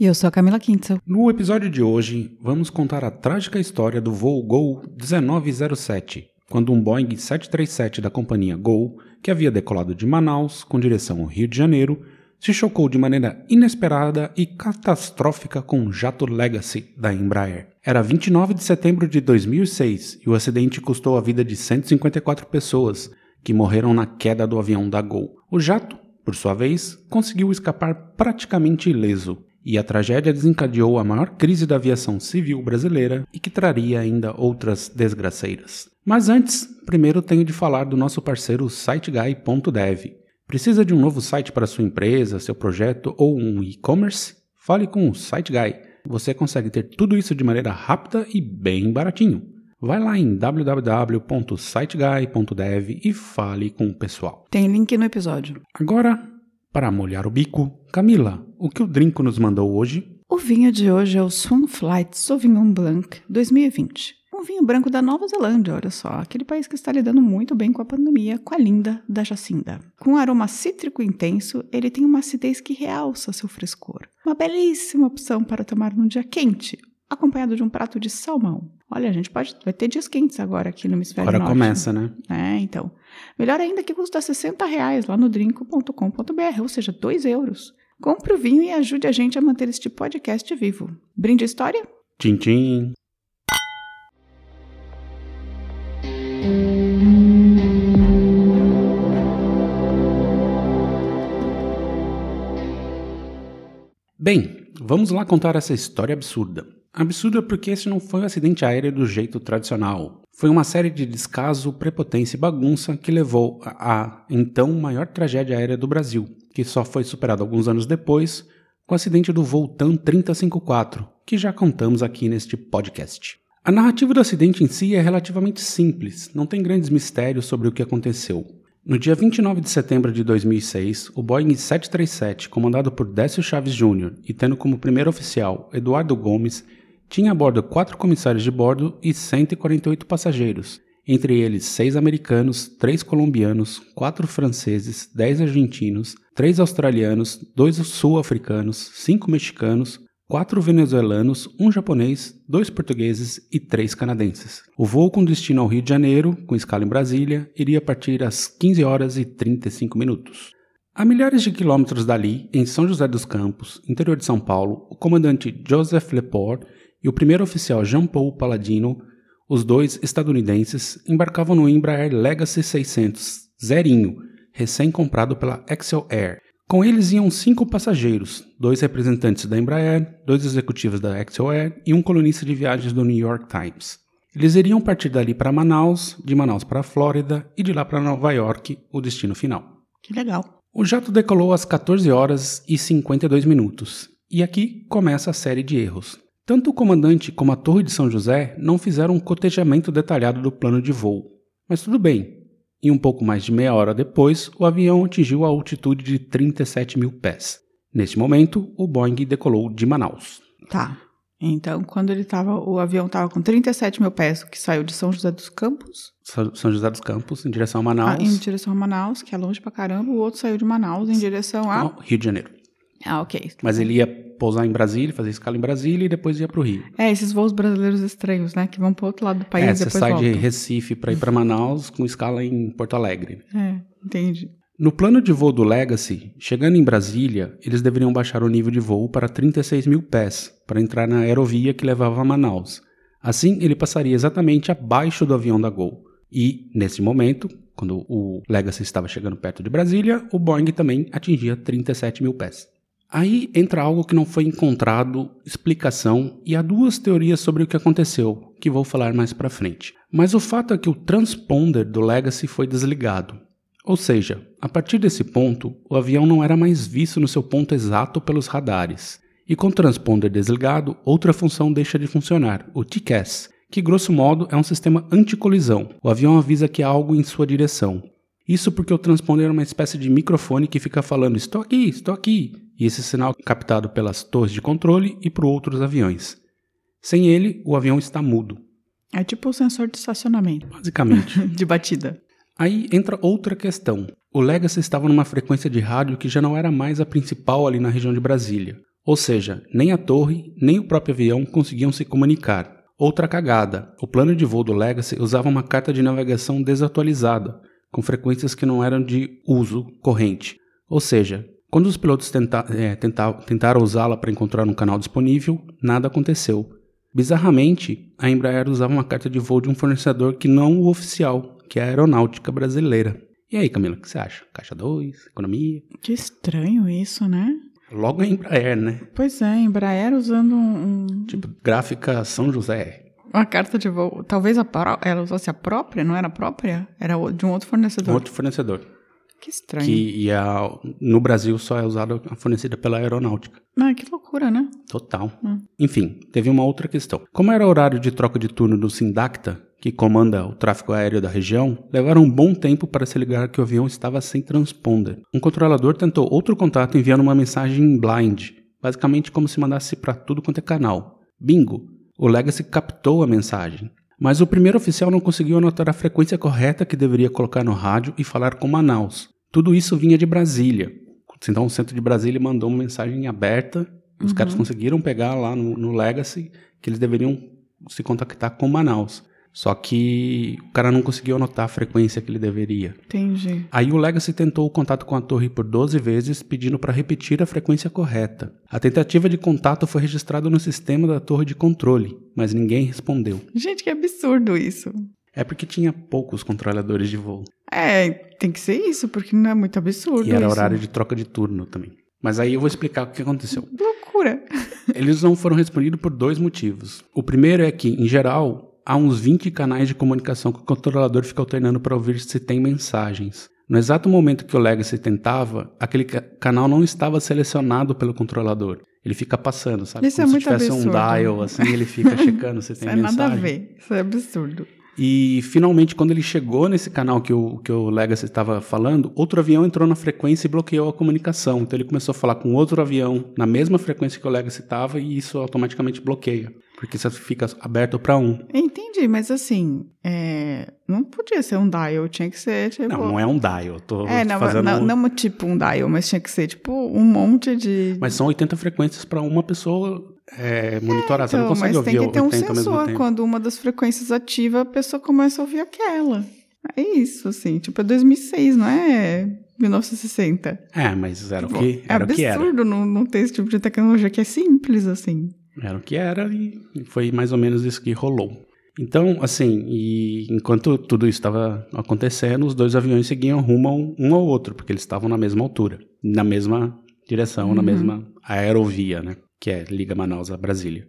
E eu sou a Camila Quintzel. No episódio de hoje, vamos contar a trágica história do voo Gol 1907, quando um Boeing 737 da companhia Gol, que havia decolado de Manaus com direção ao Rio de Janeiro, se chocou de maneira inesperada e catastrófica com um jato Legacy da Embraer. Era 29 de setembro de 2006 e o acidente custou a vida de 154 pessoas, que morreram na queda do avião da Gol. O jato, por sua vez, conseguiu escapar praticamente ileso, e a tragédia desencadeou a maior crise da aviação civil brasileira e que traria ainda outras desgraceiras. Mas antes, primeiro tenho de falar do nosso parceiro SiteGuy.dev. Precisa de um novo site para sua empresa, seu projeto ou um e-commerce? Fale com o SiteGuy. Você consegue ter tudo isso de maneira rápida e bem baratinho. Vai lá em www.siteguy.dev e fale com o pessoal. Tem link no episódio. Agora, para molhar o bico, Camila, o que o Drinco nos mandou hoje? O vinho de hoje é o Swan Flight Sauvignon Blanc 2020. Um vinho branco da Nova Zelândia, olha só, aquele país que está lidando muito bem com a pandemia, com a linda da Jacinda. Com um aroma cítrico intenso, ele tem uma acidez que realça seu frescor. Uma belíssima opção para tomar num dia quente, acompanhado de um prato de salmão. Olha, a gente pode vai ter dias quentes agora aqui no hemisfério Agora norte. começa, né? É, então. Melhor ainda que custa 60 reais lá no drinco.com.br, ou seja, 2 euros. Compre o vinho e ajude a gente a manter este podcast vivo. Brinde a história? Tchim, tchim. Bem, vamos lá contar essa história absurda. Absurda porque esse não foi um acidente aéreo do jeito tradicional. Foi uma série de descaso, prepotência e bagunça que levou à então maior tragédia aérea do Brasil, que só foi superada alguns anos depois com o acidente do voo TAM 3054, que já contamos aqui neste podcast. A narrativa do acidente em si é relativamente simples, não tem grandes mistérios sobre o que aconteceu. No dia 29 de setembro de 2006, o Boeing 737, comandado por Décio Chaves Jr. e tendo como primeiro oficial Eduardo Gomes, tinha a bordo quatro comissários de bordo e 148 passageiros, entre eles seis americanos, três colombianos, quatro franceses, dez argentinos, três australianos, dois sul-africanos, cinco mexicanos, quatro venezuelanos, um japonês, dois portugueses e três canadenses. O voo com destino ao Rio de Janeiro, com escala em Brasília, iria partir às 15 horas e 35 minutos. A milhares de quilômetros dali, em São José dos Campos, interior de São Paulo, o comandante Joseph Lepore e o primeiro oficial Jean-Paul Palladino, os dois estadunidenses, embarcavam no Embraer Legacy 600 zerinho, recém-comprado pela Excel Air, com eles iam cinco passageiros, dois representantes da Embraer, dois executivos da Excel Air e um colunista de viagens do New York Times. Eles iriam partir dali para Manaus, de Manaus para a Flórida e de lá para Nova York, o destino final. Que legal. O jato decolou às 14 horas e 52 minutos, e aqui começa a série de erros. Tanto o comandante como a Torre de São José não fizeram um cotejamento detalhado do plano de voo. Mas tudo bem, e um pouco mais de meia hora depois, o avião atingiu a altitude de 37 mil pés. Neste momento, o Boeing decolou de Manaus. Tá. Então, quando ele tava, o avião estava com 37 mil pés, que saiu de São José dos Campos. São José dos Campos, em direção a Manaus. Ah, em direção a Manaus, que é longe pra caramba. O outro saiu de Manaus em direção a. Não, Rio de Janeiro. Ah, ok. Mas ele ia pousar em Brasília, fazer escala em Brasília e depois ia pro Rio. É, esses voos brasileiros estranhos, né? Que vão pro outro lado do país é, e você sai de Recife para ir para Manaus com escala em Porto Alegre. É, entendi. No plano de voo do Legacy, chegando em Brasília, eles deveriam baixar o nível de voo para 36 mil pés, para entrar na aerovia que levava a Manaus. Assim, ele passaria exatamente abaixo do avião da Gol. E, nesse momento, quando o Legacy estava chegando perto de Brasília, o Boeing também atingia 37 mil pés. Aí entra algo que não foi encontrado explicação e há duas teorias sobre o que aconteceu, que vou falar mais para frente. Mas o fato é que o transponder do Legacy foi desligado. Ou seja, a partir desse ponto, o avião não era mais visto no seu ponto exato pelos radares. E com o transponder desligado, outra função deixa de funcionar, o TCAS, que grosso modo é um sistema anticolisão. O avião avisa que há algo em sua direção. Isso porque o transponder é uma espécie de microfone que fica falando estou aqui, estou aqui, e esse sinal é captado pelas torres de controle e por outros aviões. Sem ele, o avião está mudo. É tipo o sensor de estacionamento. Basicamente. de batida. Aí entra outra questão. O Legacy estava numa frequência de rádio que já não era mais a principal ali na região de Brasília. Ou seja, nem a torre, nem o próprio avião conseguiam se comunicar. Outra cagada: o plano de voo do Legacy usava uma carta de navegação desatualizada, com frequências que não eram de uso corrente. Ou seja, quando os pilotos tenta é, tenta tentaram usá-la para encontrar um canal disponível, nada aconteceu. Bizarramente, a Embraer usava uma carta de voo de um fornecedor que não o oficial, que é a Aeronáutica Brasileira. E aí, Camila, o que você acha? Caixa 2, economia? Que estranho isso, né? Logo a Embraer, né? Pois é, Embraer usando um. Tipo, gráfica São José. Uma carta de voo. Talvez a ela usasse a própria, não era a própria? Era de um outro fornecedor. Outro fornecedor. Que estranho. Que e a, no Brasil só é usada, fornecida pela aeronáutica. Ah, que loucura, né? Total. Hum. Enfim, teve uma outra questão. Como era horário de troca de turno do Sindacta, que comanda o tráfego aéreo da região, levaram um bom tempo para se ligar que o avião estava sem transponder. Um controlador tentou outro contato enviando uma mensagem blind, basicamente como se mandasse para tudo quanto é canal. Bingo! O Legacy captou a mensagem. Mas o primeiro oficial não conseguiu anotar a frequência correta que deveria colocar no rádio e falar com Manaus. Tudo isso vinha de Brasília. Então o centro de Brasília mandou uma mensagem aberta. Os uhum. caras conseguiram pegar lá no, no Legacy que eles deveriam se contactar com Manaus. Só que o cara não conseguiu anotar a frequência que ele deveria. Entendi. Aí o Legacy tentou o contato com a torre por 12 vezes, pedindo para repetir a frequência correta. A tentativa de contato foi registrada no sistema da torre de controle, mas ninguém respondeu. Gente, que absurdo isso. É porque tinha poucos controladores de voo. É, tem que ser isso, porque não é muito absurdo. E era isso. horário de troca de turno também. Mas aí eu vou explicar o que aconteceu. Loucura. Eles não foram respondidos por dois motivos. O primeiro é que, em geral, há uns 20 canais de comunicação que o controlador fica alternando para ouvir se tem mensagens. No exato momento que o Legacy tentava, aquele canal não estava selecionado pelo controlador. Ele fica passando, sabe? Isso Como é se tivesse absurdo. um dial, assim, ele fica checando se tem Isso é mensagem. nada a ver. Isso é absurdo. E finalmente, quando ele chegou nesse canal que o, que o Legacy estava falando, outro avião entrou na frequência e bloqueou a comunicação. Então ele começou a falar com outro avião na mesma frequência que o Legacy estava e isso automaticamente bloqueia. Porque você fica aberto para um. Entendi, mas assim, é, não podia ser um dial, tinha que ser tipo. Não, não é um dial. Tô É, não, fazendo... não, não tipo um dial, mas tinha que ser tipo um monte de. Mas são 80 frequências para uma pessoa é, monitorar. você não Então, consegue mas ouvir tem que ter um 80 sensor. Quando uma das frequências ativa, a pessoa começa a ouvir aquela. É isso, assim. Tipo, é 2006, não é 1960. É, mas era o Tipo, que é era. o que era. absurdo não, não ter esse tipo de tecnologia que é simples, assim. Era o que era e foi mais ou menos isso que rolou. Então, assim, e enquanto tudo isso estava acontecendo, os dois aviões seguiam rumo um ao outro, porque eles estavam na mesma altura, na mesma direção, na Uhum. mesma aerovia, né? Que é liga Manaus a Brasília.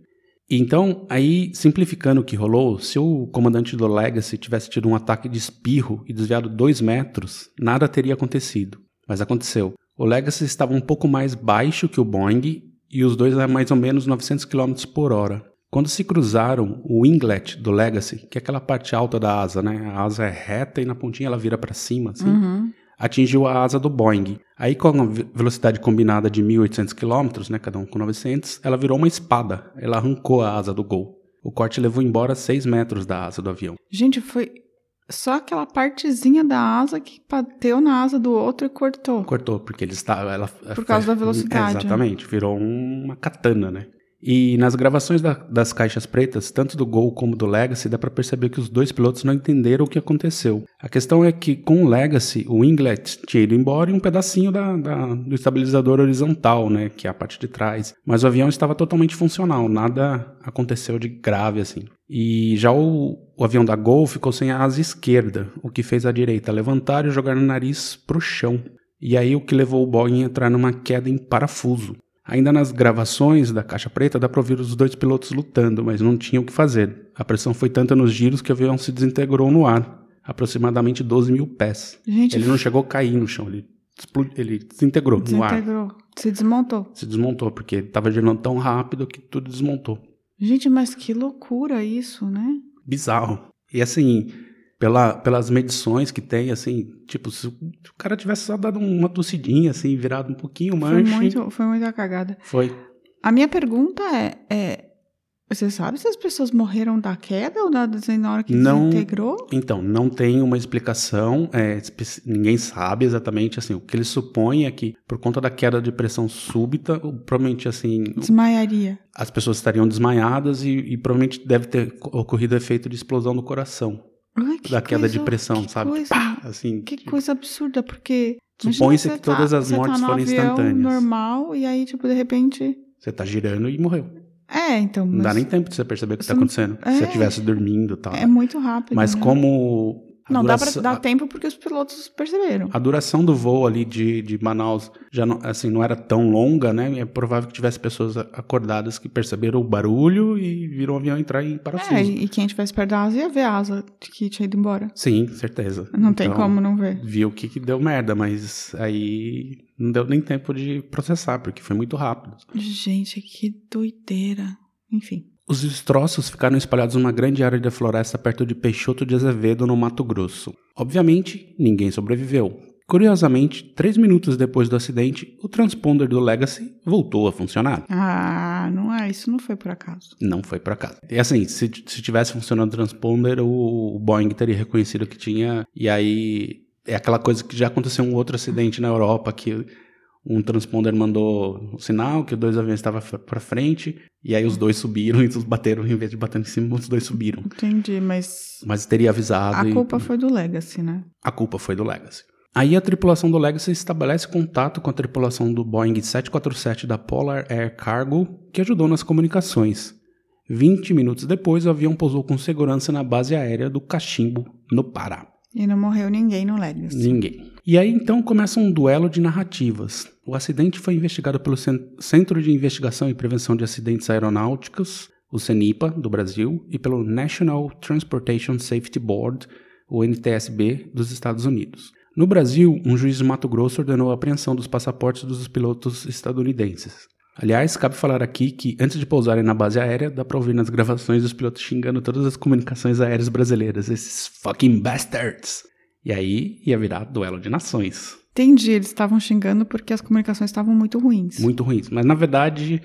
E Então, aí, simplificando o que rolou, se o comandante do Legacy tivesse tido um ataque de espirro e desviado dois metros, nada teria acontecido. Mas aconteceu. O Legacy estava um pouco mais baixo que o Boeing e os dois a mais ou menos 900 km por hora. Quando se cruzaram, o winglet do Legacy, que é aquela parte alta da asa, né? A asa é reta e na pontinha ela vira para cima, assim. Uhum. Atingiu a asa do Boeing. Aí, com a ve- velocidade combinada de 1.800 km, né? Cada um com 900, ela virou uma espada. Ela arrancou a asa do Gol. O corte levou embora 6 metros da asa do avião. Gente, foi só aquela partezinha da asa que bateu na asa do outro e cortou. Cortou, porque ele estava. Ela, Por causa da velocidade, né? Exatamente, virou uma katana, né? E nas gravações da- das caixas pretas, tanto do Gol como do Legacy, dá pra perceber que os dois pilotos não entenderam o que aconteceu. A questão é que com o Legacy, o winglet tinha ido embora e um pedacinho da, da- do estabilizador horizontal, né? Que é a parte de trás. Mas o avião estava totalmente funcional, nada aconteceu de grave assim. E já o, o avião da Gol ficou sem a asa esquerda, o que fez a direita levantar e jogar o nariz pro chão. E aí o que levou o Boeing a entrar numa queda em parafuso. Ainda nas gravações da caixa preta dá para ouvir os dois pilotos lutando, mas não tinham o que fazer. A pressão foi tanta nos giros que o avião se desintegrou no ar, aproximadamente 12 mil pés. Gente, Ele não chegou a cair no chão, ele, explo- ele desintegrou no ar. desintegrou. Se desmontou. Se desmontou, porque estava girando tão rápido que tudo desmontou. Gente, mas que loucura isso, né? bizarro. E assim, pela, pelas medições que tem, assim, tipo, se o cara tivesse só dado uma tossidinha, assim, virado um pouquinho Foi manche. muito, foi muita cagada. Foi. A minha pergunta é, é, você sabe se as pessoas morreram da queda ou da na hora que Não. desintegrou? Então, não tem uma explicação, é, ninguém sabe exatamente, assim, o que eles supõem é que, por conta da queda de pressão súbita, provavelmente, assim, Desmaiaria. as pessoas estariam desmaiadas e, e provavelmente deve ter co- ocorrido efeito de explosão do coração, Ai, da queda de coisa- pressão, que sabe? Coisa, Pá, assim, que tipo, coisa absurda, porque. Supõe-se que você todas as você mortes tá foram instantâneas. normal e aí, tipo, de repente. você tá girando e morreu. É, então. Não dá nem tempo de você perceber o que tá não- acontecendo. Se é. você estivesse dormindo e tal. É muito rápido. Mas né? como. Não, dá, pra, duração- dá tempo porque os pilotos perceberam. A duração do voo ali de, de Manaus já não, assim, não era tão longa, né? É provável que tivesse pessoas acordadas que perceberam o barulho e viram o avião entrar em parafuso. É, e quem estivesse perto da asa ia ver a asa de que tinha ido embora. Sim, certeza. Não tem Então, como não ver. Viu que, que deu merda, mas aí não deu nem tempo de processar, porque foi muito rápido. Gente, que doideira. Enfim. Os destroços ficaram espalhados numa grande área da floresta perto de Peixoto de Azevedo, no Mato Grosso. Obviamente, ninguém sobreviveu. Curiosamente, três minutos depois do acidente, o transponder do Legacy voltou a funcionar. Ah, não é, isso não foi por acaso. Não foi pra casa. E assim, se, se tivesse funcionando o transponder, o, o Boeing teria reconhecido que tinha. E aí é aquela coisa que já aconteceu um outro acidente na Europa que um transponder mandou um sinal que dois aviões estavam pra frente e aí os dois subiram e os bateram em vez de bater em cima, os dois subiram. Entendi, mas Mas teria avisado a e culpa foi do Legacy, né? a culpa foi do Legacy. Aí a tripulação do Legacy estabelece contato com a tripulação do Boeing 747 da Polar Air Cargo, que ajudou nas comunicações. 20 minutos depois, o avião pousou com segurança na base aérea do Cachimbo, no Pará. E não morreu ninguém no Legacy. Ninguém. E aí então começa um duelo de narrativas. O acidente foi investigado pelo Cen- Centro de Investigação e Prevenção de Acidentes Aeronáuticos, o CENIPA, do Brasil, e pelo National Transportation Safety Board, o NTSB, dos Estados Unidos. No Brasil, um juiz de Mato Grosso ordenou a apreensão dos passaportes dos pilotos estadunidenses. Aliás, cabe falar aqui que antes de pousarem na base aérea, dá pra ouvir nas gravações os pilotos xingando todas as comunicações aéreas brasileiras, esses fucking bastards. E aí ia virar duelo de nações. Entendi, eles estavam xingando porque as comunicações estavam muito ruins. Muito ruins. Mas na verdade,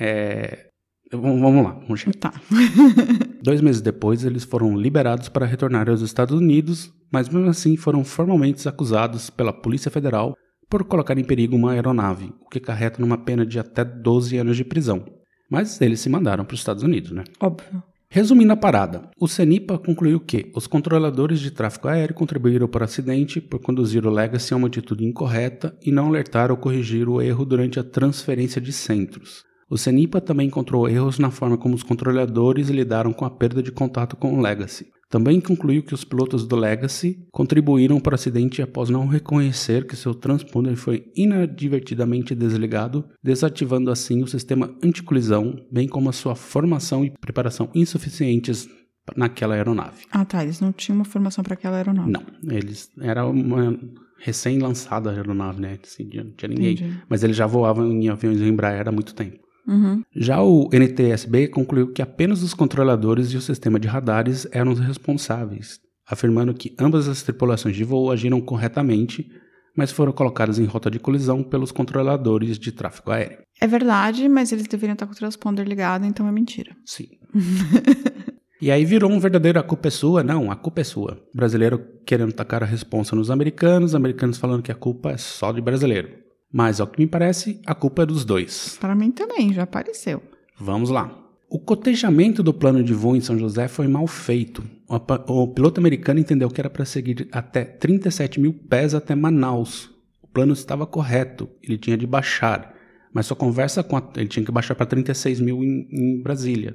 é... vamos lá, vamos chegar. Tá. Dois meses depois, eles foram liberados para retornar aos Estados Unidos, mas mesmo assim foram formalmente acusados pela Polícia Federal por colocar em perigo uma aeronave, o que carreta numa pena de até 12 anos de prisão. Mas eles se mandaram para os Estados Unidos, né? Óbvio. Resumindo a parada, o CENIPA concluiu que os controladores de tráfego aéreo contribuíram para o acidente por conduzir o Legacy a uma atitude incorreta e não alertar ou corrigir o erro durante a transferência de centros. O CENIPA também encontrou erros na forma como os controladores lidaram com a perda de contato com o Legacy. Também concluiu que os pilotos do Legacy contribuíram para o acidente após não reconhecer que seu transponder foi inadvertidamente desligado, desativando assim o sistema anticolisão, bem como a sua formação e preparação insuficientes naquela aeronave. Ah, tá. Eles não tinham uma formação para aquela aeronave. Não, eles era uma recém-lançada aeronave, né? Assim, não tinha ninguém. Entendi. Mas eles já voavam em aviões Embraer há muito tempo. Uhum. Já o NTSB concluiu que apenas os controladores e o sistema de radares eram os responsáveis, afirmando que ambas as tripulações de voo agiram corretamente, mas foram colocadas em rota de colisão pelos controladores de tráfego aéreo. É verdade, mas eles deveriam estar com o transponder ligado, então é mentira. Sim. e aí virou um verdadeiro a culpa é sua? Não, a culpa é sua. Brasileiro querendo tacar a responsa nos americanos, americanos falando que a culpa é só de brasileiro. Mas, ao que me parece, a culpa é dos dois. Para mim também, já apareceu. Vamos lá. O cotejamento do plano de voo em São José foi mal feito. O, piloto americano entendeu que era para seguir até 37 mil pés até Manaus. O plano estava correto, ele tinha de baixar. Mas sua conversa com a, ele tinha que baixar para 36 mil em, em Brasília.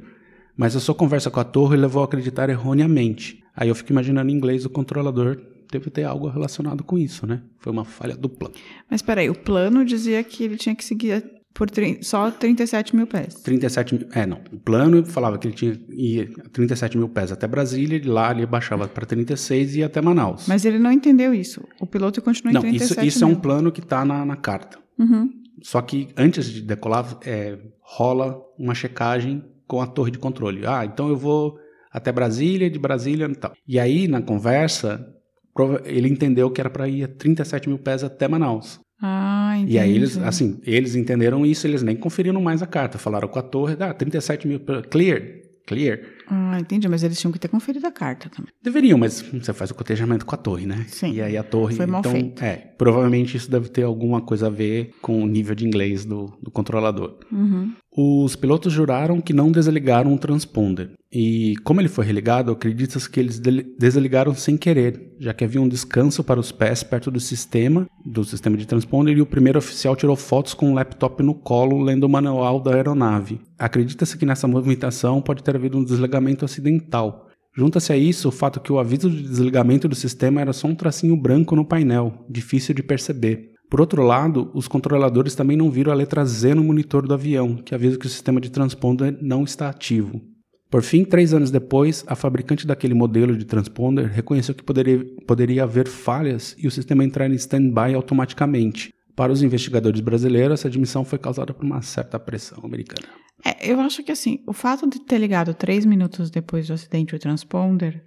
Mas a sua conversa com a torre levou a acreditar erroneamente. Aí eu fico imaginando em inglês o controlador deve ter algo relacionado com isso, né? Foi uma falha do plano. Mas peraí, o plano dizia que ele tinha que seguir por só 37 mil pés. 37 mil. É, não. O plano falava que ele tinha ia 37 mil pés até Brasília, e lá ele baixava para 36 e ia até Manaus. Mas ele não entendeu isso. O piloto continuou não, em isso, 37 isso é mil. um plano que está na, na carta. Uhum. Só que antes de decolar, é, rola uma checagem com a torre de controle. Ah, então eu vou até Brasília, de Brasília e tal. E aí, na conversa, ele entendeu que era para ir a 37 mil pés até Manaus. Ah, entendi. E aí eles, assim, eles entenderam isso, eles nem conferiram mais a carta. Falaram com a torre, ah, 37 mil, clear, clear. Ah, entendi, mas eles tinham que ter conferido a carta também. Deveriam, mas você faz o cotejamento com a torre, né? Sim. E aí a torre. Foi mal então, feito. É, provavelmente isso deve ter alguma coisa a ver com o nível de inglês do, do controlador. Uhum. Os pilotos juraram que não desligaram o transponder. E como ele foi religado, acredita-se que eles desligaram sem querer, já que havia um descanso para os pés perto do sistema, do sistema de transponder, e o primeiro oficial tirou fotos com um laptop no colo, lendo o manual da aeronave. Acredita-se que nessa movimentação pode ter havido um desligamento acidental. Junta-se a isso o fato que o aviso de desligamento do sistema era só um tracinho branco no painel, difícil de perceber. Por outro lado, os controladores também não viram a letra Z no monitor do avião, que avisa que o sistema de transponder não está ativo. Por fim, três anos depois, a fabricante daquele modelo de transponder reconheceu que poderia, poderia haver falhas e o sistema entrar em stand-by automaticamente. Para os investigadores brasileiros, essa admissão foi causada por uma certa pressão americana. É, eu acho que assim, o fato de ter ligado três minutos depois do acidente o transponder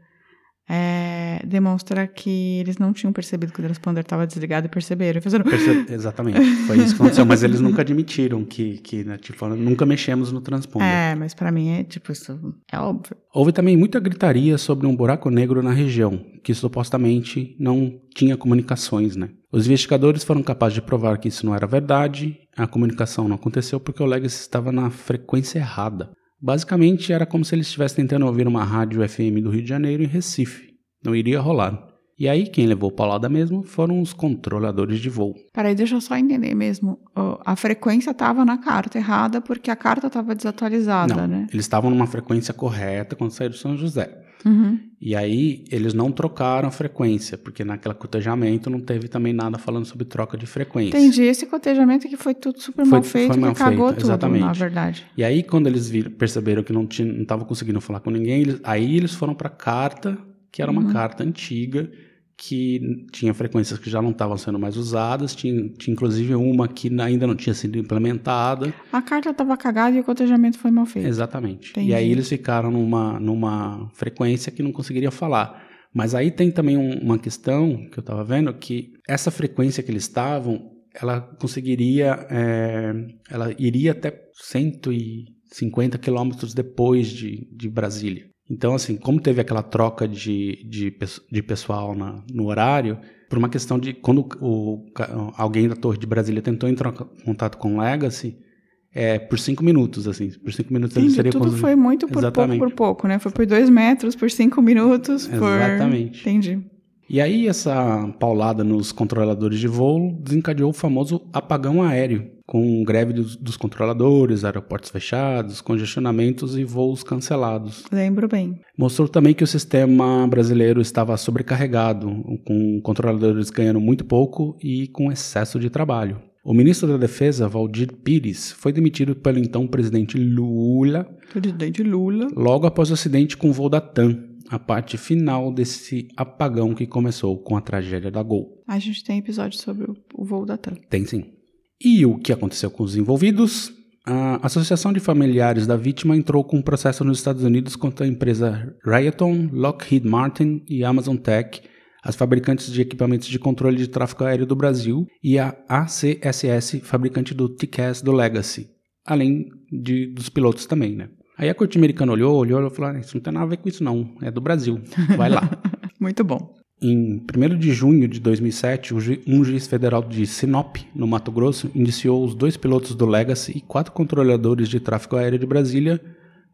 é, demonstra que eles não tinham percebido que o transponder estava desligado e perceberam. Fizeram. Perce- Exatamente, foi isso que aconteceu. Mas eles nunca admitiram que, que né, tipo, nunca mexemos no transponder. É, mas pra mim é tipo, isso é óbvio. Houve também muita gritaria sobre um buraco negro na região, que supostamente não tinha comunicações, né? Os investigadores foram capazes de provar que isso não era verdade, a comunicação não aconteceu porque o Legacy estava na frequência errada. Basicamente, era como se eles estivessem tentando ouvir uma rádio FM do Rio de Janeiro em Recife. Não iria rolar. E aí, quem levou paulada mesmo foram os controladores de voo. Peraí, deixa eu só entender mesmo. A frequência estava na carta errada porque a carta estava desatualizada, não, né? eles estavam numa frequência correta quando saíram de São José. Uhum. E aí eles não trocaram a frequência, porque naquele cotejamento não teve também nada falando sobre troca de frequência. Entendi. Esse cotejamento que foi tudo super Foi- mal foi feito, mal que cagou feito, tudo, exatamente. na verdade. E aí quando eles viram, perceberam que não estavam conseguindo falar com ninguém, eles- aí eles foram para carta, que era uma Uhum. carta antiga que tinha frequências que já não estavam sendo mais usadas, tinha, tinha inclusive uma que ainda não tinha sido implementada. A carta estava cagada e o cotejamento foi mal feito. Exatamente. Entendi. E aí eles ficaram numa, numa frequência que não conseguiria falar. Mas aí tem também um- uma questão que eu estava vendo, que essa frequência que eles estavam, ela conseguiria, é, ela iria até 150 quilômetros depois de, de Brasília. Então, assim, como teve aquela troca de, de, de pessoal na- no horário, por uma questão de quando o, alguém da Torre de Brasília tentou entrar em contato com o Legacy, é, por cinco minutos, assim. Por cinco minutos ele seria Tudo foi muito por Exatamente. pouco por pouco, né? Foi por dois metros, por cinco minutos, por... Exatamente. Entendi. E aí essa paulada nos controladores de voo desencadeou o famoso apagão aéreo, com greve dos, dos controladores, aeroportos fechados, congestionamentos e voos cancelados. Lembro bem. Mostrou também que o sistema brasileiro estava sobrecarregado, com controladores ganhando muito pouco e com excesso de trabalho. O ministro da Defesa, Valdir Pires, foi demitido pelo então presidente Lula Presidente Lula. logo após o acidente com o voo da TAM, a parte final desse apagão que começou com a tragédia da Gol. A gente tem episódio sobre o, voo da TAM. Tem sim. E o que aconteceu com os envolvidos? A Associação de Familiares da Vítima entrou com um processo nos Estados Unidos contra a empresa Raytheon, Lockheed Martin e Amazon Tech, as fabricantes de equipamentos de controle de tráfego aéreo do Brasil, e a ACSS, fabricante do TCAS do Legacy, além de, dos pilotos também, né? Aí a corte americana olhou, olhou e falou: ah, Isso não tem nada a ver com isso, não. É do Brasil. Vai lá. Muito bom. Em 1 de junho de 2007, o ju- um juiz federal de Sinop, no Mato Grosso, indiciou os dois pilotos do Legacy e quatro controladores de tráfego aéreo de Brasília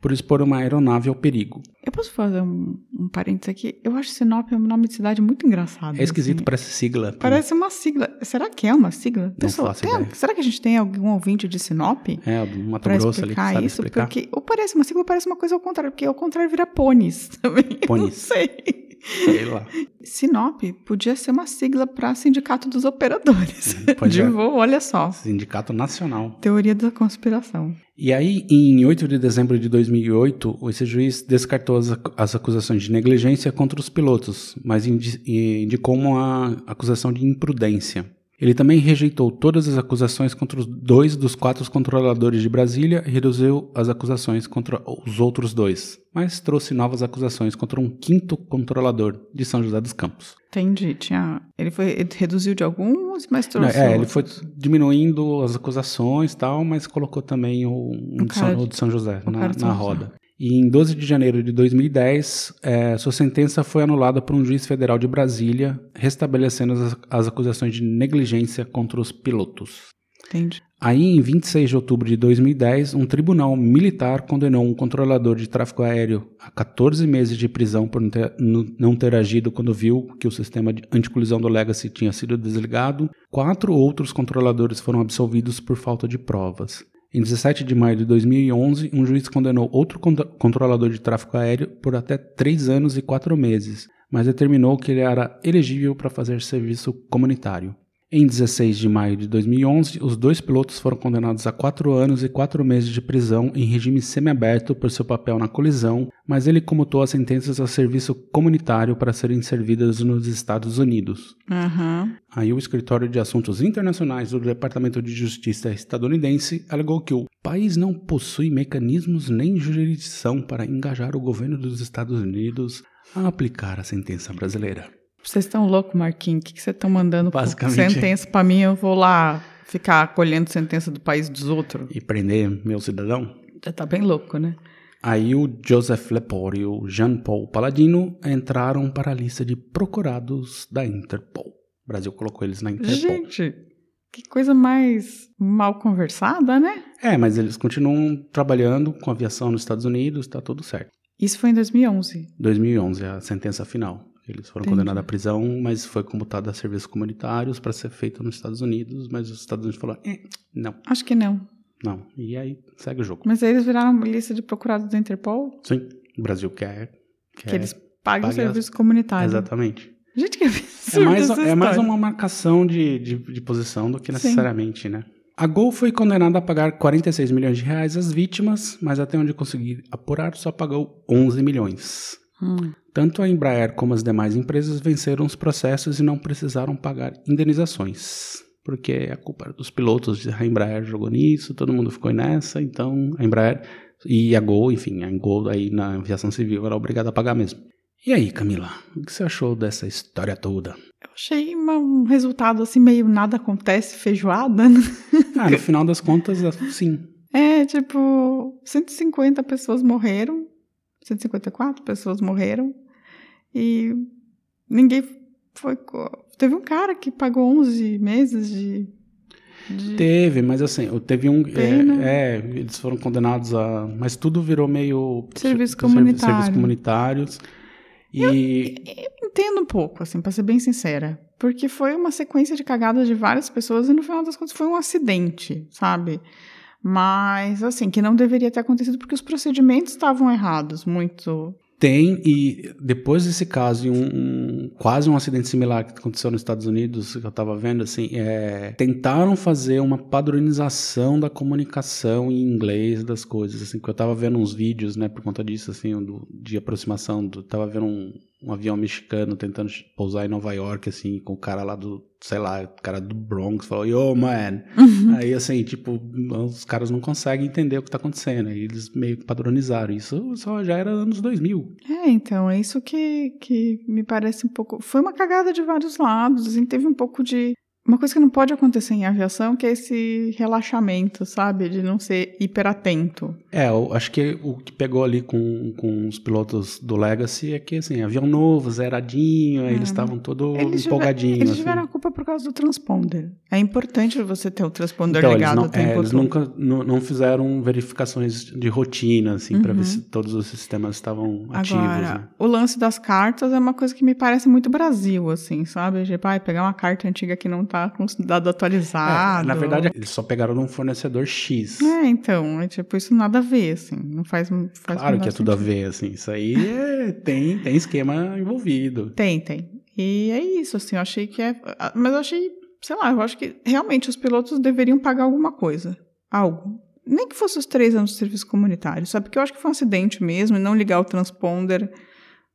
por expor uma aeronave ao perigo. Eu posso fazer um, um parênteses aqui? Eu acho Sinop um nome de cidade muito engraçado. É esquisito, assim. parece sigla. Parece uma sigla. Será que é uma sigla? Pessoal, faço tem- será que a gente tem algum ouvinte de Sinop? É, do Mato Grosso ali, que explicar sabe isso, explicar. porque ou parece uma sigla ou parece uma coisa ao contrário, porque ao contrário vira pônis também. eu Não sei. Sei lá. Sinop podia ser uma sigla para Sindicato dos Operadores Pois de é. voo, olha só. Sindicato Nacional. Teoria da conspiração. E aí, em 8 de dezembro de 2008, esse juiz descartou as, acu- as acusações de negligência contra os pilotos, mas indi- indicou uma acusação de imprudência. Ele também rejeitou todas as acusações contra os dois dos quatro controladores de Brasília e reduziu as acusações contra os outros dois, mas trouxe novas acusações contra um quinto controlador de São José dos Campos. Entendi. Tinha... Ele, foi... ele reduziu de alguns, mas trouxe. é, ele foi diminuindo as acusações e tal, mas colocou também o, um O de, São, de- São José na, na roda. E em 12 de janeiro de 2010, eh, sua sentença foi anulada por um juiz federal de Brasília, restabelecendo as, as acusações de negligência contra os pilotos. Entendi. Aí, em 26 de outubro de 2010, um tribunal militar condenou um controlador de tráfego aéreo a 14 meses de prisão por não ter, não ter agido quando viu que o sistema de anticolisão do Legacy tinha sido desligado. Quatro outros controladores foram absolvidos por falta de provas. Em 17 de maio de 2011, um juiz condenou outro contro- controlador de tráfego aéreo por até três anos e quatro meses, mas determinou que ele era elegível para fazer serviço comunitário. Em 16 de maio de 2011, os dois pilotos foram condenados a quatro anos e quatro meses de prisão em regime semiaberto por seu papel na colisão, mas ele comutou as sentenças a serviço comunitário para serem servidas nos Estados Unidos. Aham. Aí o Escritório de Assuntos Internacionais do Departamento de Justiça estadunidense alegou que o país não possui mecanismos nem jurisdição para engajar o governo dos Estados Unidos a aplicar a sentença brasileira. Vocês estão loucos, Marquinhos? O que que vocês estão mandando Basicamente. sentença pra mim? Eu vou lá ficar colhendo sentença do país dos outros. E prender meu cidadão? Já tá bem louco, né? Aí o Joseph Lepore e o Jean-Paul Paladino entraram para a lista de procurados da Interpol. O Brasil colocou eles na Interpol. Gente, que coisa mais mal conversada, né? É, mas eles continuam trabalhando com aviação nos Estados Unidos, tá tudo certo. Isso foi em 2011. 2011 é a sentença final. Eles foram Entendi. condenados à prisão, mas foi comutado a serviços comunitários para ser feito nos Estados Unidos, mas os Estados Unidos falaram, eh, não, Acho que não. não. E aí segue o jogo. Mas aí eles viraram uma lista de procurados da Interpol Sim, o Brasil quer... quer que eles pagam pague as- serviço comunitário. Exatamente. Gente, que É absurdo mais, essa é mais uma marcação de, de, de posição do que Sim. necessariamente, né? A Gol foi condenada a pagar 46 milhões de reais às vítimas, mas até onde consegui apurar, só pagou 11 milhões. Hum. Tanto a Embraer como as demais empresas venceram os processos e não precisaram pagar indenizações. Porque a culpa era dos pilotos, a Embraer jogou nisso, todo mundo ficou nessa, então a Embraer e a Gol, enfim, a Gol aí na aviação civil era obrigada a pagar mesmo. E aí, Camila, o que você achou dessa história toda? Eu achei uma- um resultado assim, meio nada acontece, feijoada. né? Ah, no final das contas, sim. É, tipo, 150 pessoas morreram. 154 pessoas morreram. E ninguém foi. Teve um cara que pagou 11 meses de. de- Teve, mas assim, teve um. É, é, eles foram condenados a. Mas tudo virou meio. Serviços ser- comunitários. Serviços comunitários. E. Eu entendo um pouco, assim, pra ser bem sincera. Porque foi uma sequência de cagadas de várias pessoas e no final das contas foi um acidente, sabe? Mas, assim, que não deveria ter acontecido porque os procedimentos estavam errados, muito. Tem, e depois desse caso, um, um- quase um acidente similar que aconteceu nos Estados Unidos, que eu tava vendo, assim, é, tentaram fazer uma padronização da comunicação em inglês das coisas, assim, que eu tava vendo uns vídeos, né, por conta disso, assim, do, de aproximação, do, tava vendo um, um avião mexicano tentando pousar em Nova York, assim, com o cara lá do, sei lá, o cara do Bronx, falou, yo, man, Aí, assim, tipo, os caras não conseguem entender o que tá acontecendo. Aí eles meio que padronizaram. Isso só já era anos 2000. É, então, é isso que, que me parece um pouco. Foi uma cagada de vários lados, assim, teve um pouco de. Uma coisa que não pode acontecer em aviação, que é esse relaxamento, sabe? De não ser hiperatento. É, eu acho que o que pegou ali com, com os pilotos do Legacy é que, assim, avião novo, zeradinho, aí eles estavam todo É. Eles, tiver- empolgadinhos. eles assim. tiveram a culpa por causa do transponder. É importante você ter o transponder Então, eles, ligado não, o tempo é, eles todo. nunca não, não fizeram verificações de rotina, assim, pra ver se todos os sistemas estavam ativos. Uhum. Agora, né? o lance das cartas é uma coisa que me parece muito Brasil, assim, sabe? Tipo, ai, pegar uma carta antiga que não tá com os dados É, atualizados. na verdade, eles só pegaram um fornecedor X. É, então, é tipo, isso nada a ver, assim. Não faz, faz Claro que é tudo a ver, assim. Isso aí é- tem, tem esquema envolvido. Tem, tem. E é isso, assim, eu achei que é. Mas eu achei, sei lá, eu acho que realmente os pilotos deveriam pagar alguma coisa. Algo. Nem que fosse os três anos de serviço comunitário, sabe? Porque eu acho que foi um acidente mesmo, e não ligar o transponder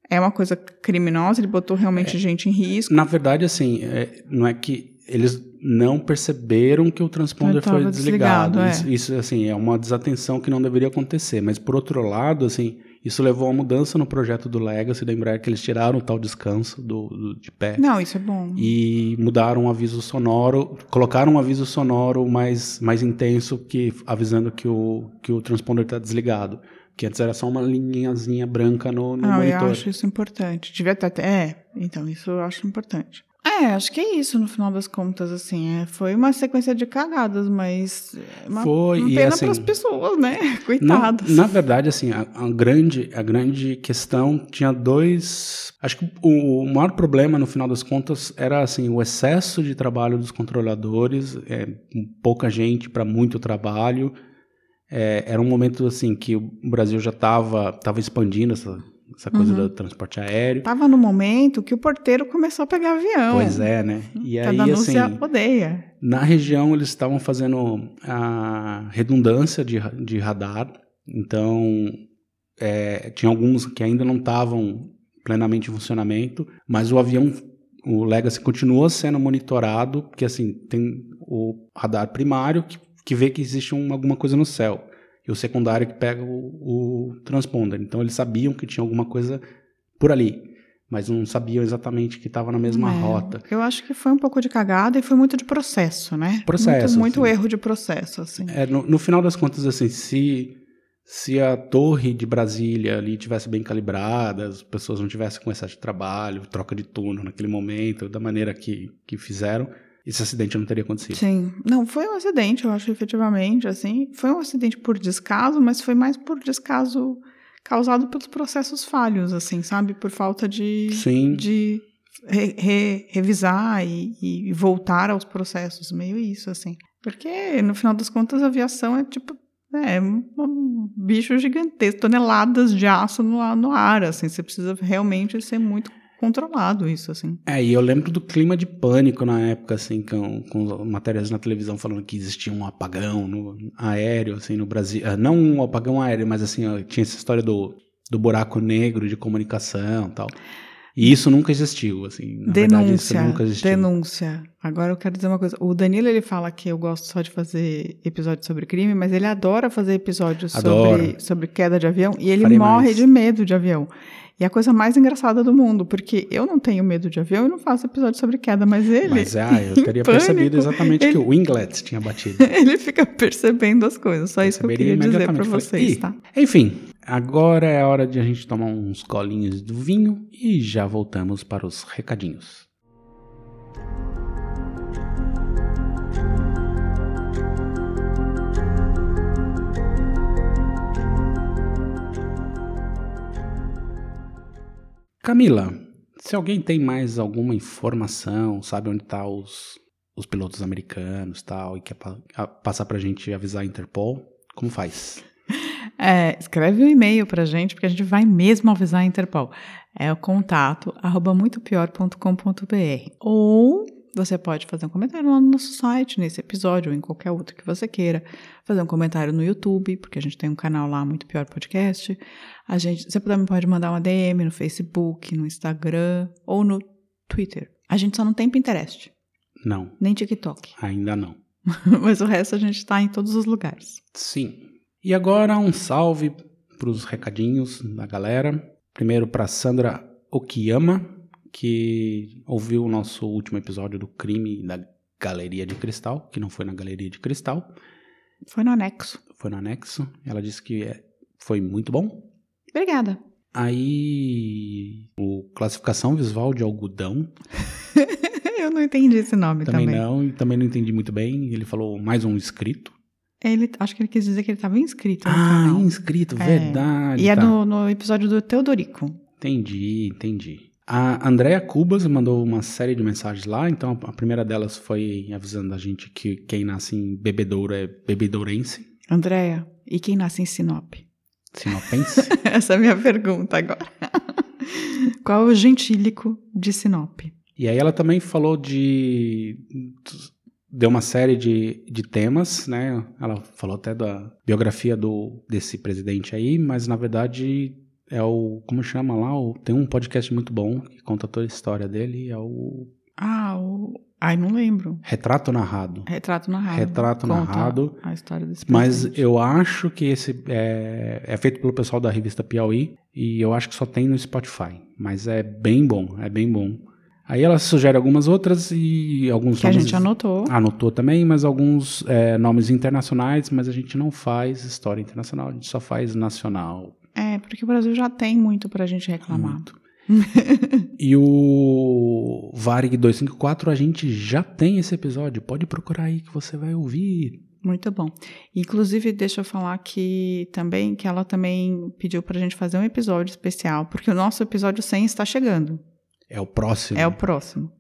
é uma coisa criminosa, ele botou É. realmente gente em risco. Na verdade, assim, é, não é que eles não perceberam que o transponder foi desligado. desligado, é. Isso, isso, assim, é uma desatenção que não deveria acontecer. Mas, por outro lado, assim, isso levou a mudança no projeto do Legacy da Embraer, que eles tiraram o tal descanso do, do- de pé Não, isso é bom. e mudaram o aviso sonoro, colocaram um aviso sonoro mais, mais intenso que avisando que o, que o transponder está desligado. Que antes era só uma linhazinha branca no, no eu monitor. acho isso importante. Devia ter até. É, então, isso eu acho importante. É, acho que é isso no final das contas, assim. é, foi uma sequência de cagadas, mas. é Uma, Foi, uma e pena assim, pras pessoas, né? Na, Coitadas. na verdade, assim, a, a grande, a grande questão tinha dois. Acho que o, o maior problema, no final das contas, era assim, o excesso de trabalho dos controladores, é, pouca gente para muito trabalho. É, era um momento assim que o Brasil já estava tava expandindo essa, essa coisa Uhum. do transporte aéreo. Tava no momento que o porteiro começou a pegar avião. Pois é, né? E a aí, assim, odeia. na região eles estavam fazendo a redundância de, de radar, então é, tinha alguns que ainda não estavam plenamente em funcionamento, mas o avião, o Legacy continuou sendo monitorado, porque assim, tem o radar primário que, que vê que existe um- alguma coisa no céu, e o secundário que pega o, o transponder. Então eles sabiam que tinha alguma coisa por ali, mas não sabiam exatamente que estava na mesma É, rota. Eu acho que foi um pouco de cagada e foi muito de processo, né? Processo, Muito, muito assim. erro de processo, assim. É, no, no final das contas, assim, se, se a torre de Brasília ali tivesse bem calibrada, as pessoas não tivessem com excesso de trabalho, troca de turno naquele momento, da maneira que, que fizeram, esse acidente não teria acontecido. Sim. Não, foi um acidente, eu acho, efetivamente, assim. Foi um acidente por descaso, mas foi mais por descaso causado pelos processos falhos, assim, sabe? Por falta de, Sim. de re- re- revisar e, e voltar aos processos, meio isso, assim. Porque, no final das contas, a aviação é tipo. É um, um bicho gigantesco, toneladas de aço no, no ar, assim. Você precisa realmente ser muito controlado isso, assim. É, e eu lembro do clima de pânico na época, assim, com, com matérias na televisão falando que existia um apagão no aéreo, assim, no Brasil. Ah, Não um apagão aéreo, mas assim, tinha essa história do, do buraco negro de comunicação e tal. E isso nunca existiu, assim. Na verdade, isso denúncia, nunca existiu. denúncia. Agora eu quero dizer uma coisa. O Danilo, ele fala que eu gosto só de fazer episódios sobre crime, mas ele adora fazer episódios Adora. sobre, sobre queda de avião e ele Farei morre mais. de medo de avião. E é a coisa mais engraçada do mundo, porque eu não tenho medo de avião e não faço episódio sobre queda, mas ele, Mas ah, eu teria pânico, percebido exatamente que ele- o Winglet tinha batido. ele fica percebendo as coisas. Só isso que eu queria dizer. Falei, vocês, "Ih, tá? Enfim, agora é a hora de a gente tomar uns colinhos do vinho e já voltamos para os recadinhos. Camila, se alguém tem mais alguma informação, sabe onde tá os, os pilotos americanos tal, e quer pa a- passar gente avisar a Interpol, como faz? É, escreve um e-mail pra gente, porque a gente vai mesmo avisar a Interpol. É o contato arroba muitopior.com.br. Ou você pode fazer um comentário lá no nosso site, nesse episódio, ou em qualquer outro que você queira. Fazer um comentário no YouTube, porque a gente tem um canal lá, Muito Pior Podcast. A gente, você também pode mandar uma DM no Facebook, no Instagram ou no Twitter. A gente só não tem Pinterest, Não, nem TikTok. ainda não. Mas o resto a gente está em todos os lugares. Sim. E agora um salve para os recadinhos da galera. Primeiro para Sandra Okiyama, que ouviu o nosso último episódio do crime da Galeria de Cristal, que não foi na Galeria de Cristal, Foi no anexo. foi no anexo. Ela disse que é- foi muito bom. Obrigada. Aí, o classificação visual de algodão, Eu não entendi esse nome também, também. não, e também não entendi muito bem. Ele falou mais um inscrito. Ele, acho que ele quis dizer que ele estava inscrito Ah, inscrito, É. verdade. E é tá. no, no episódio do Teodorico. Entendi, entendi. A Andrea Cubas mandou uma série de mensagens lá, então a primeira delas foi avisando a gente que quem nasce em Bebedouro é bebedourense, Andréia, e quem nasce em Sinop? sinopense. Essa é a minha pergunta agora. Qual é o gentílico de Sinop? e aí ela também falou de... Deu uma série de, de temas, né? Ela falou até da biografia do, desse presidente aí, mas na verdade é o... Como chama lá? O, tem um podcast muito bom que conta toda a história dele, é o... Ah, o Ai, não lembro. Retrato narrado. Retrato narrado. Retrato Conta narrado. A história desse Mas presidente. eu acho que esse é, é feito pelo pessoal da revista Piauí e eu acho que só tem no Spotify. Mas é bem bom, é bem bom. Aí ela sugere algumas outras e alguns Que a nomes- gente anotou. Anotou também, mas alguns é, nomes internacionais, mas a gente não faz história internacional, a gente só faz nacional. É, porque o Brasil já tem muito pra gente reclamar. Muito. e o Varig 254, a gente já tem esse episódio. Pode procurar aí que você vai ouvir. Muito bom. Inclusive, deixa eu falar que também que ela também pediu pra gente fazer um episódio especial, porque o nosso episódio 100 está chegando. É o próximo. É o próximo.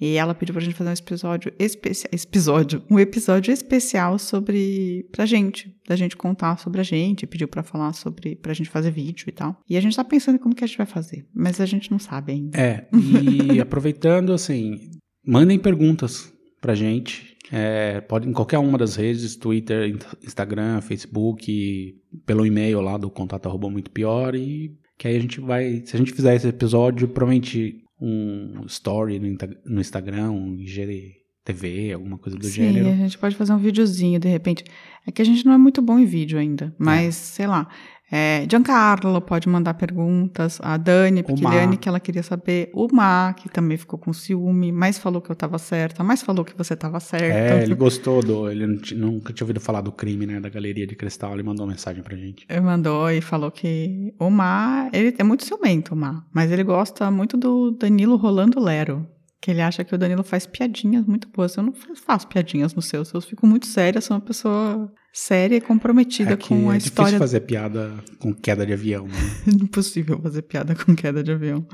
E ela pediu pra gente fazer um episódio especial, episódio, um episódio especial sobre pra gente, da gente contar sobre a gente, pediu pra falar sobre pra gente fazer vídeo e tal. E a gente tá pensando como que a gente vai fazer, mas a gente não sabe ainda. É, e aproveitando, assim, mandem perguntas pra gente. É, pode em qualquer uma das redes, Twitter, in- Instagram, Facebook, pelo e-mail lá do contato arroba muito pior e que aí a gente vai, se a gente fizer esse episódio, provavelmente um story no, Instagram, um IGTV, alguma coisa do Sim, gênero. a gente pode fazer um videozinho de repente. É que a gente não é muito bom em vídeo ainda, mas sei lá. É, Giancarlo pode mandar perguntas, a Dani Piquiliane, que ela queria saber, o Mar, que também ficou com ciúme, mas falou que eu tava certa, mas falou que você tava certa. É, ele gostou do. Ele nunca tinha ouvido falar do crime, né? Da galeria de cristal. Ele mandou uma mensagem pra gente. Ele mandou e falou que o Mar, ele é muito ciumento, o Mar, mas ele gosta muito do Danilo Rolando Lero. Que ele acha que o Danilo faz piadinhas muito boas. Eu não fa- faço piadinhas nos seus, eu fico muito séria, sou uma pessoa séria e comprometida É com a é história. difícil fazer piada com queda de avião, né? Impossível fazer piada com queda de avião.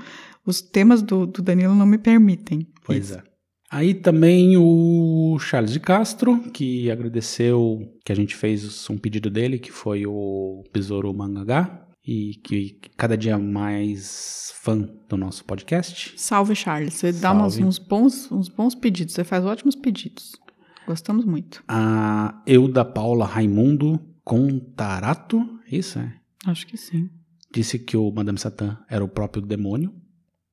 Os temas do, do Danilo não me permitem. Pois é. Aí também o Charles de Castro, que agradeceu que a gente fez um pedido dele, que foi o Besouro Mangagá, e que cada dia mais fã do nosso podcast. Salve, Charles. Você dá umas- Salve. uns, bons, uns bons pedidos. Você faz ótimos pedidos. Gostamos muito. A Euda Paula Raimundo Contarato, isso é? Acho que sim. Disse que o Madame Satã era o próprio demônio.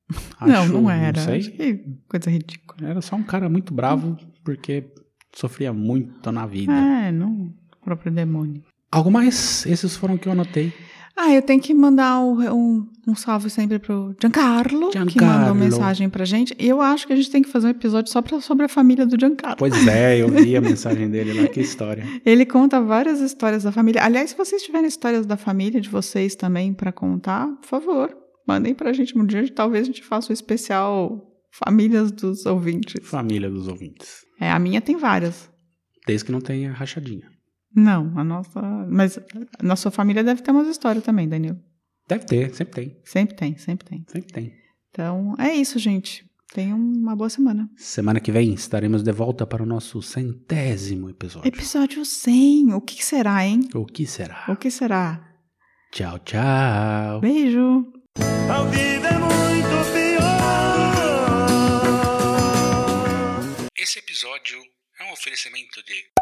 não, Acho- não era. sei. Acho que coisa ridícula. Era só um cara muito bravo, porque sofria muito na vida. É, não. O próprio demônio. Algo mais? Esses foram que eu anotei. Ah, eu tenho que mandar o- um, um salve sempre pro Giancarlo, que Giancarlo. mandou mensagem pra gente. E eu acho que a gente tem que fazer um episódio só pra, sobre a família do Giancarlo. Pois é, eu vi a mensagem dele lá, que história. Ele conta várias histórias da família. Aliás, se vocês tiverem histórias da família de vocês também pra contar, por favor, mandem pra gente um dia. Talvez a gente faça o especial Famílias dos Ouvintes. Família dos ouvintes. É, a minha tem várias. Desde que não tenha rachadinha. Não, a nossa. Mas na sua família deve ter umas histórias também, Danilo. Deve ter, sempre tem. Sempre tem, sempre tem. Sempre tem. Então, é isso, gente. Tenham uma boa semana. Semana que vem estaremos de volta para o nosso centésimo episódio. Episódio 100. O que será, hein? O que será? O que será? Tchau, tchau. Beijo. A vida é muito pior. Esse episódio é um oferecimento de